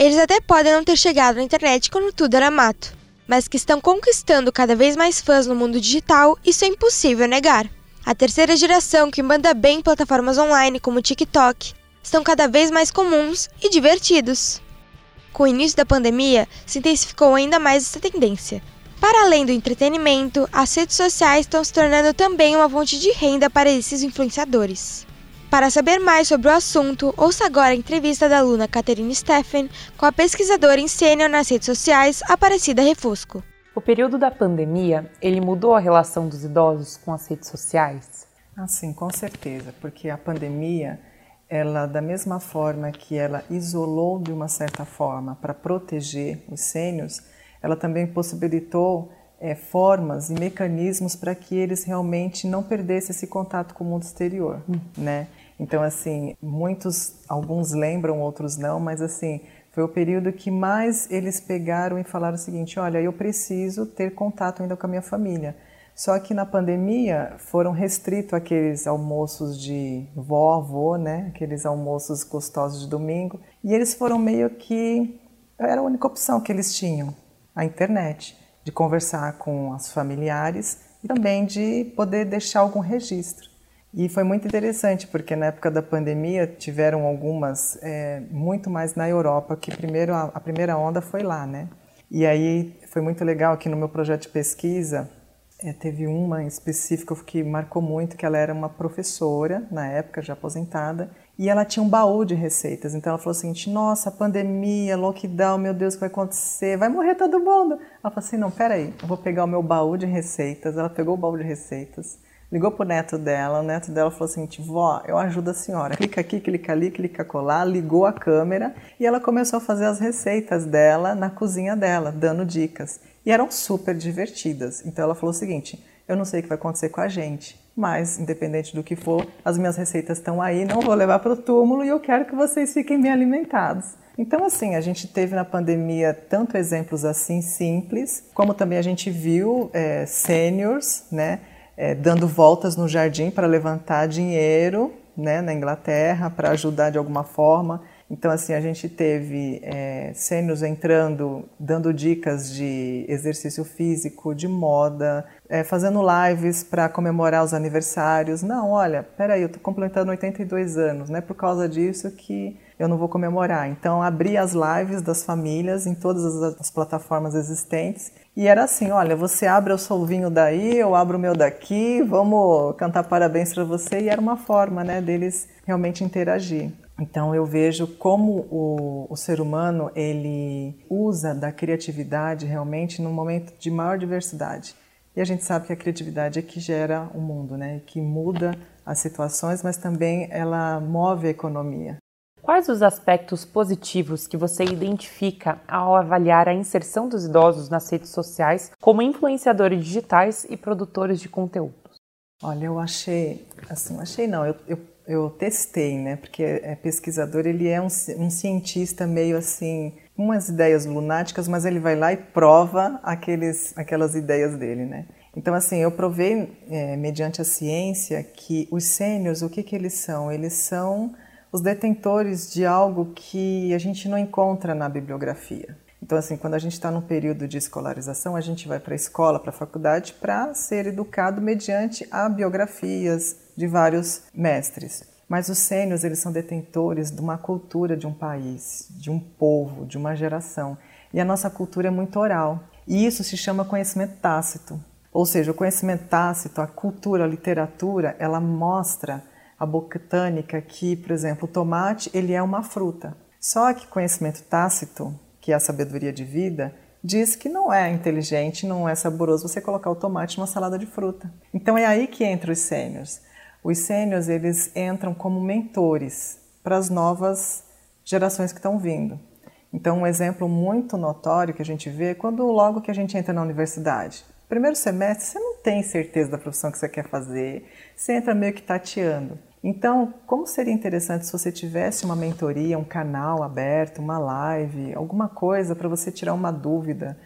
Eles até podem não ter chegado na internet quando tudo era mato, mas que estão conquistando cada vez mais fãs no mundo digital, isso é impossível negar. A terceira geração que manda bem em plataformas online como o TikTok estão cada vez mais comuns e divertidos. Com o início da pandemia, se intensificou ainda mais essa tendência. Para além do entretenimento, as redes sociais estão se tornando também uma fonte de renda para esses influenciadores. Para saber mais sobre o assunto, ouça agora a entrevista da aluna Caterine Steffen com a pesquisadora em sênior nas redes sociais, Aparecida Refusco. O período da pandemia, ele mudou a relação dos idosos com as redes sociais? Ah, sim, com certeza, porque a pandemia, ela da mesma forma que ela isolou de uma certa forma para proteger os sênios, ela também possibilitou é, formas e mecanismos para que eles realmente não perdessem esse contato com o mundo exterior, hum. né? Então, assim, muitos, alguns lembram, outros não, mas assim, foi o período que mais eles pegaram e falaram o seguinte: olha, eu preciso ter contato ainda com a minha família. Só que na pandemia foram restritos aqueles almoços de vó, avô, né? Aqueles almoços gostosos de domingo. E eles foram meio que. Era a única opção que eles tinham, a internet, de conversar com os familiares e também de poder deixar algum registro. E foi muito interessante, porque na época da pandemia tiveram algumas, é, muito mais na Europa, que primeiro a, a, primeira onda foi lá, né? E aí foi muito legal que no meu projeto de pesquisa é, teve uma em específico que marcou muito, que ela era uma professora, na época já aposentada, e ela tinha um baú de receitas. Então ela falou seguinte: Nossa, pandemia, lockdown, meu Deus, o que vai acontecer? Vai morrer todo mundo. Ela falou assim: Não, peraí, eu vou pegar o meu baú de receitas. Ela pegou o baú de receitas ligou pro neto dela, o neto dela falou assim, vó, eu ajudo a senhora. Clica aqui, clica ali, clica colar, ligou a câmera e ela começou a fazer as receitas dela na cozinha dela, dando dicas. E eram super divertidas. Então ela falou o seguinte, eu não sei o que vai acontecer com a gente, mas independente do que for, as minhas receitas estão aí, não vou levar para o túmulo e eu quero que vocês fiquem bem alimentados. Então, assim, a gente teve na pandemia tanto exemplos assim simples, como também a gente viu é, né, é, dando voltas no jardim para levantar dinheiro né, na Inglaterra para ajudar de alguma forma. Então, assim, a gente teve é, sênios entrando, dando dicas de exercício físico, de moda, é, fazendo lives para comemorar os aniversários. Não, olha, peraí, eu estou completando 82 anos, não é por causa disso que eu não vou comemorar. Então, abri as lives das famílias em todas as, as plataformas existentes e era assim, olha, você abre o seu vinho daí, eu abro o meu daqui, vamos cantar parabéns para você. E era uma forma, né, deles realmente interagir. Então eu vejo como o, o, ser humano ele usa da criatividade realmente num momento de maior diversidade. E a gente sabe que a criatividade é que gera o mundo, né? Que muda as situações, mas também ela move a economia. Quais os aspectos positivos que você identifica ao avaliar a inserção dos idosos nas redes sociais como influenciadores digitais e produtores de conteúdo? Olha, eu achei, assim, achei não, eu, eu eu testei, né? Porque é pesquisador, ele é um, um cientista meio assim, umas ideias lunáticas, mas ele vai lá e prova aqueles, aquelas ideias dele, né? Então, assim, eu provei, é, mediante a ciência, que os sênios, o que, que eles são? Eles são os detentores de algo que a gente não encontra na bibliografia. Então, assim, quando a gente está num período de escolarização, a gente vai para a escola, para a faculdade, para ser educado mediante a biografias de vários mestres. Mas os sênios, eles são detentores de uma cultura de um país, de um povo, de uma geração. E a nossa cultura é muito oral. E isso se chama conhecimento tácito. Ou seja, o conhecimento tácito, a cultura, a literatura, ela mostra a botânica que, por exemplo, o tomate, ele é uma fruta. Só que conhecimento tácito, que é a sabedoria de vida, diz que não é inteligente, não é saboroso você colocar o tomate numa salada de fruta. Então é aí que entra os sêniors. Os sêniors, eles entram como mentores para as novas gerações que estão vindo. Então, um exemplo muito notório que a gente vê é quando logo que a gente entra na universidade. Primeiro semestre, você não tem certeza da profissão que você quer fazer, você entra meio que tateando. Então, como seria interessante se você tivesse uma mentoria, um canal aberto, uma live, alguma coisa para você tirar uma dúvida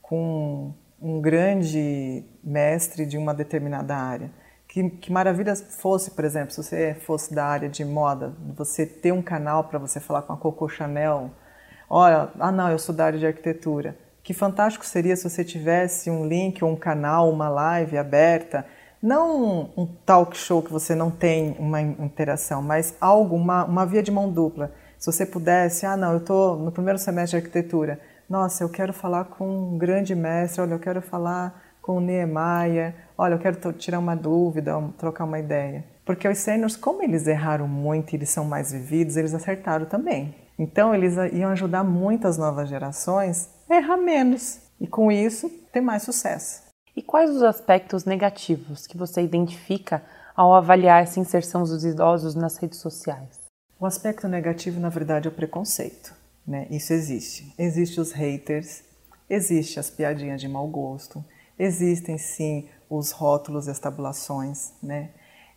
com um grande mestre de uma determinada área? Que, que maravilha fosse, por exemplo, se você fosse da área de moda, você ter um canal para você falar com a Coco Chanel. Olha, ah não, eu sou da área de arquitetura. Que fantástico seria se você tivesse um link, um canal, uma live aberta não um talk show que você não tem uma interação, mas algo, uma, uma via de mão dupla. Se você pudesse, ah, não, eu estou no primeiro semestre de arquitetura, nossa, eu quero falar com um grande mestre, olha, eu quero falar com o Niemeyer, olha, eu quero tirar uma dúvida, trocar uma ideia. Porque os sêniors, como eles erraram muito e eles são mais vividos, eles acertaram também. Então, eles iam ajudar muitas novas gerações a errar menos e, com isso, ter mais sucesso. E quais os aspectos negativos que você identifica ao avaliar essa inserção dos idosos nas redes sociais? O aspecto negativo, na verdade, é o preconceito. Né? Isso existe. Existem os haters, existem as piadinhas de mau gosto, existem sim os rótulos e as tabulações. Né?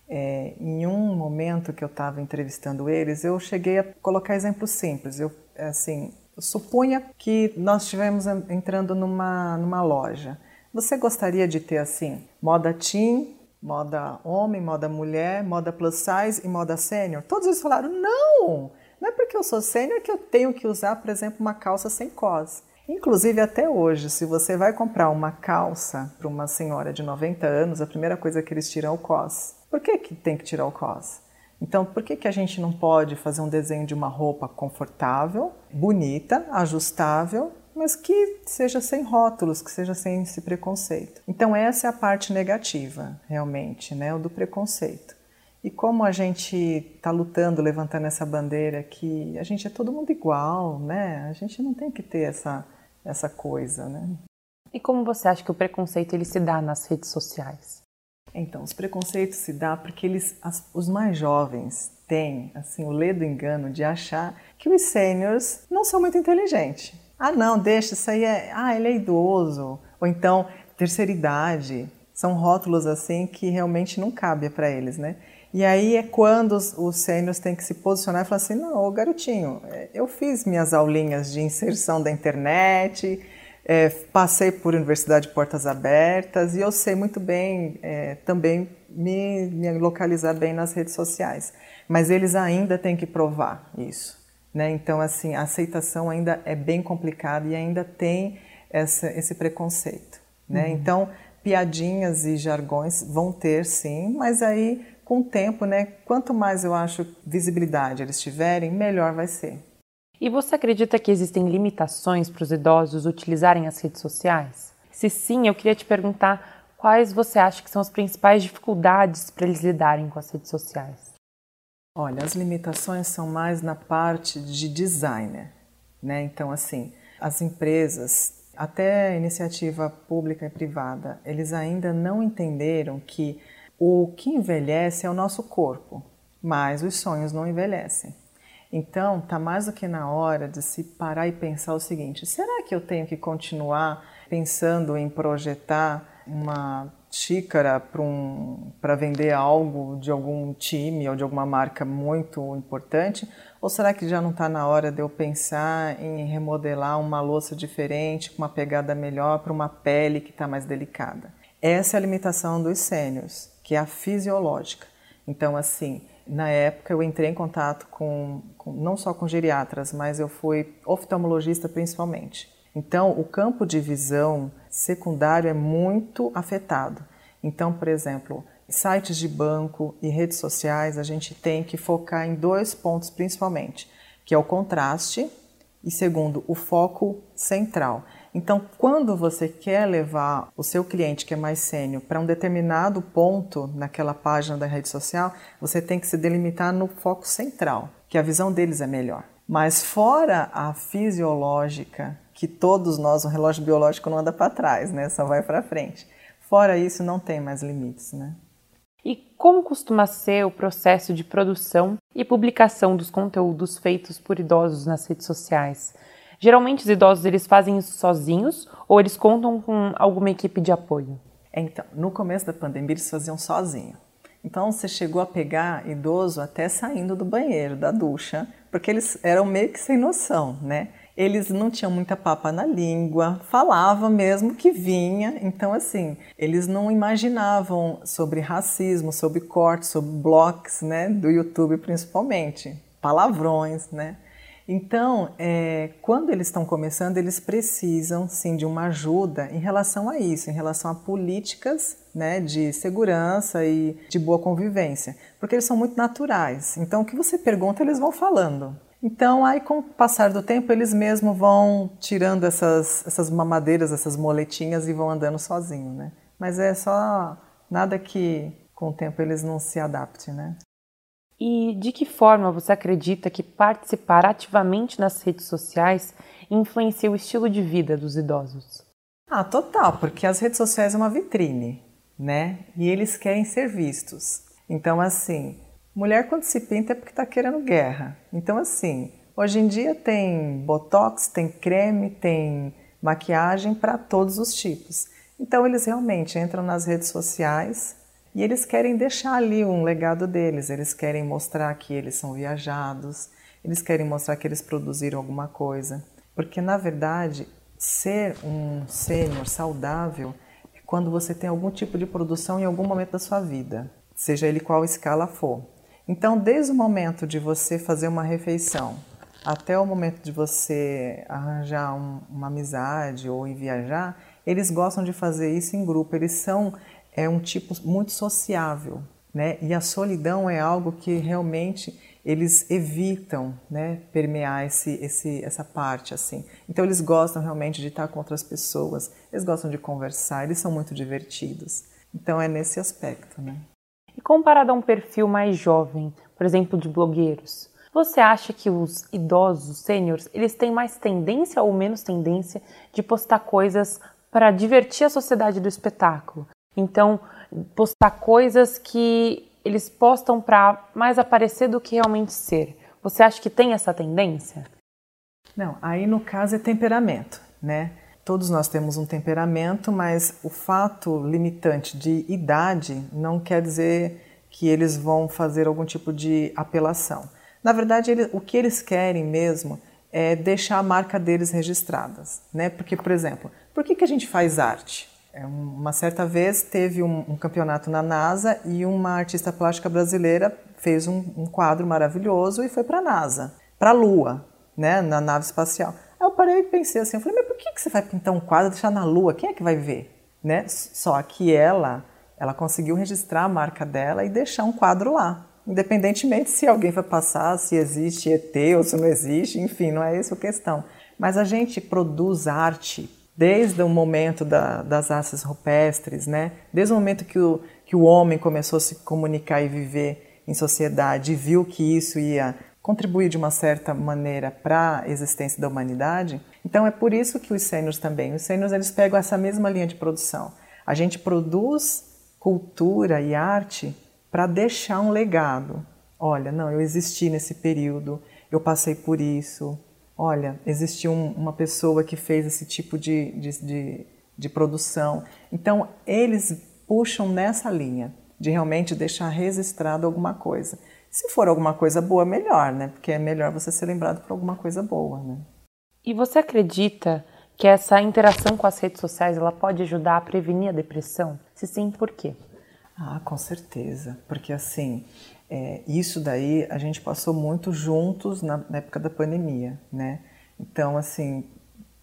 É, em um momento que eu estava entrevistando eles, eu cheguei a colocar exemplos simples. Eu, assim, supunha que nós estivemos entrando numa, numa loja você gostaria de ter assim, moda teen, moda homem, moda mulher, moda plus size e moda sênior? Todos eles falaram: não! Não é porque eu sou sênior que eu tenho que usar, por exemplo, uma calça sem cos. Inclusive, até hoje, se você vai comprar uma calça para uma senhora de 90 anos, a primeira coisa que eles tiram é o cos. Por que, que tem que tirar o cos? Então, por que, que a gente não pode fazer um desenho de uma roupa confortável, bonita, ajustável mas que seja sem rótulos, que seja sem esse preconceito. Então essa é a parte negativa, realmente, né, o do preconceito. E como a gente está lutando, levantando essa bandeira que a gente é todo mundo igual, né? A gente não tem que ter essa essa coisa, né? E como você acha que o preconceito ele se dá nas redes sociais? Então, os preconceitos se dá porque eles, as, os mais jovens têm assim o ledo engano de achar que os sêniores não são muito inteligentes. Ah, não, deixa, isso aí é. Ah, ele é idoso. Ou então, terceira idade. São rótulos assim que realmente não cabe para eles, né? E aí é quando os, os têm que se posicionar e falar assim: não, garotinho, é, eu fiz minhas aulinhas de inserção da internet, é, passei por Universidade de Portas Abertas e eu sei muito bem é, também me, me localizar bem nas redes sociais. Mas eles ainda têm que provar isso. Né? Então, assim, a aceitação ainda é bem complicada e ainda tem essa, esse preconceito. Né? Uhum. Então, piadinhas e jargões vão ter, sim, mas aí, com o tempo, né, quanto mais eu acho visibilidade eles tiverem, melhor vai ser. E você acredita que existem limitações para os idosos utilizarem as redes sociais? Se sim, eu queria te perguntar quais você acha que são as principais dificuldades para eles lidarem com as redes sociais. Olha, as limitações são mais na parte de designer, né? Então, assim, as empresas, até iniciativa pública e privada, eles ainda não entenderam que o que envelhece é o nosso corpo, mas os sonhos não envelhecem. Então, tá mais do que na hora de se parar e pensar o seguinte: será que eu tenho que continuar pensando em projetar uma xícara para um, vender algo de algum time ou de alguma marca muito importante? Ou será que já não está na hora de eu pensar em remodelar uma louça diferente, com uma pegada melhor para uma pele que está mais delicada? Essa é a limitação dos sêniors, que é a fisiológica. Então, assim, na época eu entrei em contato com, com não só com geriatras, mas eu fui oftalmologista principalmente. Então, o campo de visão secundário é muito afetado. Então, por exemplo, sites de banco e redes sociais, a gente tem que focar em dois pontos principalmente, que é o contraste e segundo, o foco central. Então, quando você quer levar o seu cliente que é mais sênior para um determinado ponto naquela página da rede social, você tem que se delimitar no foco central, que a visão deles é melhor. Mas fora a fisiológica que todos nós, o relógio biológico não anda para trás, né? Só vai para frente. Fora isso, não tem mais limites, né? E como costuma ser o processo de produção e publicação dos conteúdos feitos por idosos nas redes sociais? Geralmente os idosos eles fazem isso sozinhos ou eles contam com alguma equipe de apoio? Então, no começo da pandemia eles faziam sozinho. Então você chegou a pegar idoso até saindo do banheiro, da ducha, porque eles eram meio que sem noção, né? Eles não tinham muita papa na língua, falavam mesmo que vinha. Então, assim, eles não imaginavam sobre racismo, sobre cortes, sobre blocos, né? Do YouTube principalmente, palavrões, né? Então, é, quando eles estão começando, eles precisam sim de uma ajuda em relação a isso, em relação a políticas né, de segurança e de boa convivência, porque eles são muito naturais. Então, o que você pergunta, eles vão falando. Então, aí com o passar do tempo, eles mesmos vão tirando essas, essas mamadeiras, essas moletinhas e vão andando sozinho, né? Mas é só nada que com o tempo eles não se adaptem, né? E de que forma você acredita que participar ativamente nas redes sociais influencia o estilo de vida dos idosos? Ah, total, porque as redes sociais é uma vitrine, né? E eles querem ser vistos. Então, assim, mulher quando se pinta é porque está querendo guerra. Então, assim, hoje em dia tem botox, tem creme, tem maquiagem para todos os tipos. Então, eles realmente entram nas redes sociais e eles querem deixar ali um legado deles, eles querem mostrar que eles são viajados, eles querem mostrar que eles produziram alguma coisa. Porque, na verdade, ser um sênior saudável é quando você tem algum tipo de produção em algum momento da sua vida, seja ele qual escala for. Então, desde o momento de você fazer uma refeição até o momento de você arranjar um, uma amizade ou ir viajar, eles gostam de fazer isso em grupo, eles são é um tipo muito sociável, né? E a solidão é algo que realmente eles evitam, né, permear esse, esse, essa parte assim. Então eles gostam realmente de estar com outras pessoas, eles gostam de conversar, eles são muito divertidos. Então é nesse aspecto, né? E comparado a um perfil mais jovem, por exemplo, de blogueiros, você acha que os idosos, sêniores, eles têm mais tendência ou menos tendência de postar coisas para divertir a sociedade do espetáculo? Então, postar coisas que eles postam para mais aparecer do que realmente ser. Você acha que tem essa tendência? Não, aí no caso é temperamento, né? Todos nós temos um temperamento, mas o fato limitante de idade não quer dizer que eles vão fazer algum tipo de apelação. Na verdade, ele, o que eles querem mesmo é deixar a marca deles registradas, né? Porque, por exemplo, por que, que a gente faz arte? É, uma certa vez teve um, um, campeonato na NASA e uma artista plástica brasileira fez um, um quadro maravilhoso e foi para a NASA, para a Lua, né, na nave espacial. Eu parei e pensei assim, eu falei, mas por que, que você vai pintar um quadro deixar na Lua? Quem é que vai ver? Né? Só que ela, ela conseguiu registrar a marca dela e deixar um quadro lá. Independentemente se alguém vai passar, se existe ET ou se não existe, enfim, não é essa a questão. Mas a gente produz arte desde o momento da, das artes rupestres, né? desde o momento que o, que o homem começou a se comunicar e viver em sociedade viu que isso ia contribuir de uma certa maneira para a existência da humanidade. Então é por isso que os sêniors também, os sêniors eles pegam essa mesma linha de produção. A gente produz cultura e arte para deixar um legado. Olha, não, eu existi nesse período, eu passei por isso, olha, existiu um, uma pessoa que fez esse tipo de, de, de, de produção. Então, eles puxam nessa linha de realmente deixar registrado alguma coisa. Se for alguma coisa boa, melhor, né? Porque é melhor você ser lembrado por alguma coisa boa, né? E você acredita que essa interação com as redes sociais ela pode ajudar a prevenir a depressão? Se sim, por quê? Ah, com certeza. Porque assim, é, isso daí a gente passou muito juntos na, na, época da pandemia, né? Então, assim,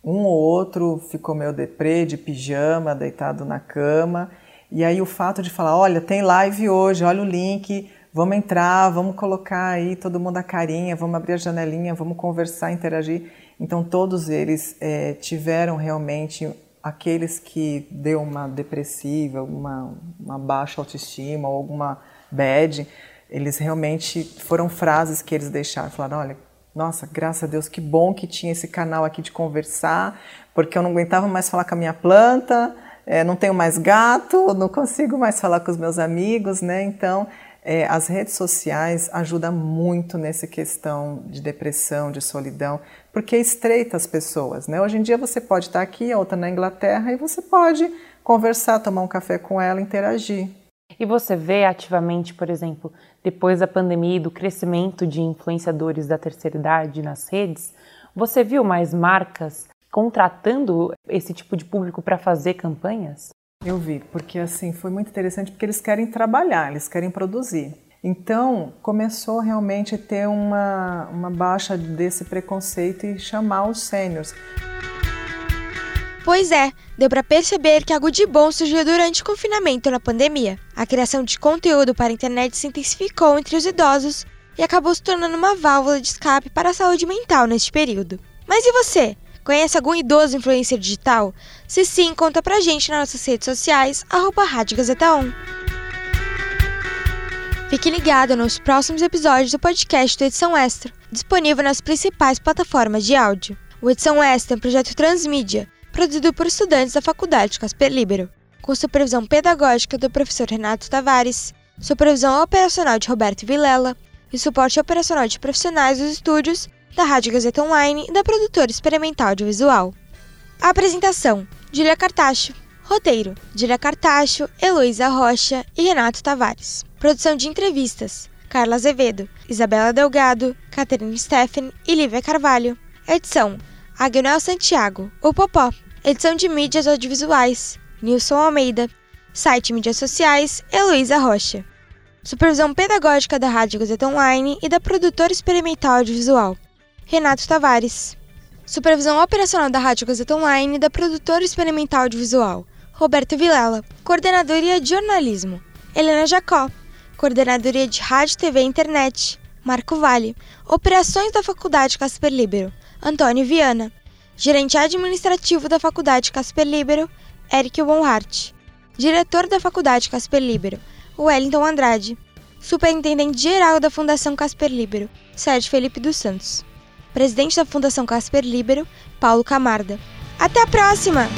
um ou outro ficou meio deprê, de pijama, deitado na cama. E aí o fato de falar, olha, tem live hoje, olha o link, vamos entrar, vamos colocar aí todo mundo a carinha, vamos abrir a janelinha, vamos conversar, interagir. Então todos eles é, tiveram realmente aqueles que deu uma depressiva, uma, baixa autoestima ou alguma bad, eles realmente foram frases que eles deixaram, falaram, olha, nossa, graças a Deus, que bom que tinha esse canal aqui de conversar, porque eu não aguentava mais falar com a minha planta, é, não tenho mais gato, não consigo mais falar com os meus amigos, né? Então, é, as redes sociais ajudam muito nessa questão de depressão, de solidão, porque estreita as pessoas. Né? Hoje em dia você pode estar aqui, a outra na Inglaterra, e você pode conversar, tomar um café com ela, interagir. E você vê ativamente, por exemplo, depois da pandemia e do crescimento de influenciadores da terceira idade nas redes, você viu mais marcas contratando esse tipo de público para fazer campanhas? Eu vi, porque assim foi muito interessante porque eles querem trabalhar, eles querem produzir. Então começou realmente a ter uma, uma baixa desse preconceito e chamar os sêniors. Pois é, deu para perceber que algo de bom surgiu durante o confinamento na pandemia. A criação de conteúdo para a internet se intensificou entre os idosos e acabou se tornando uma válvula de escape para a saúde mental neste período. Mas e você? Conhece algum idoso influencer digital? Se sim, conta pra gente nas nossas redes sociais, arroba Rádio Gazeta 1. Fique ligado nos próximos episódios do podcast do Edição Extra, disponível nas principais plataformas de áudio. O Edição Extra é um projeto transmídia, produzido por estudantes da Faculdade Casper Libero, com supervisão pedagógica do professor Renato Tavares, supervisão operacional de Roberto Vilela e suporte operacional de profissionais dos estúdios da Rádio Gazeta Online e da produtora experimental audiovisual. A apresentação: Julia Cartacho. Roteiro: Julia Cartacho, Heloísa Rocha e Renato Tavares. Produção de entrevistas: Carla Azevedo, Isabela Delgado, Caterine Steffen e Lívia Carvalho. Edição: Agnel Santiago, o Popó. Edição de mídias audiovisuais: Nilson Almeida. Site mídias sociais: Heloísa Rocha. Supervisão pedagógica da Rádio Gazeta Online e da produtora experimental audiovisual. Renato Tavares. Supervisão operacional da Rádio Gazeta Online da produtora experimental audiovisual, Roberto Vilela. Coordenadoria de jornalismo, Helena Jacó. Coordenadoria de Rádio, TV e Internet, Marco Vale. Operações da Faculdade Casper Libero, Antônio Viana. Gerente administrativo da Faculdade Casper Libero, Eric Bonhart. Diretor da Faculdade Casper Libero, Wellington Andrade. Superintendente geral da Fundação Casper Libero, Sérgio Felipe dos Santos presidente da Fundação Casper Libero, Paulo Camarda. Até a próxima!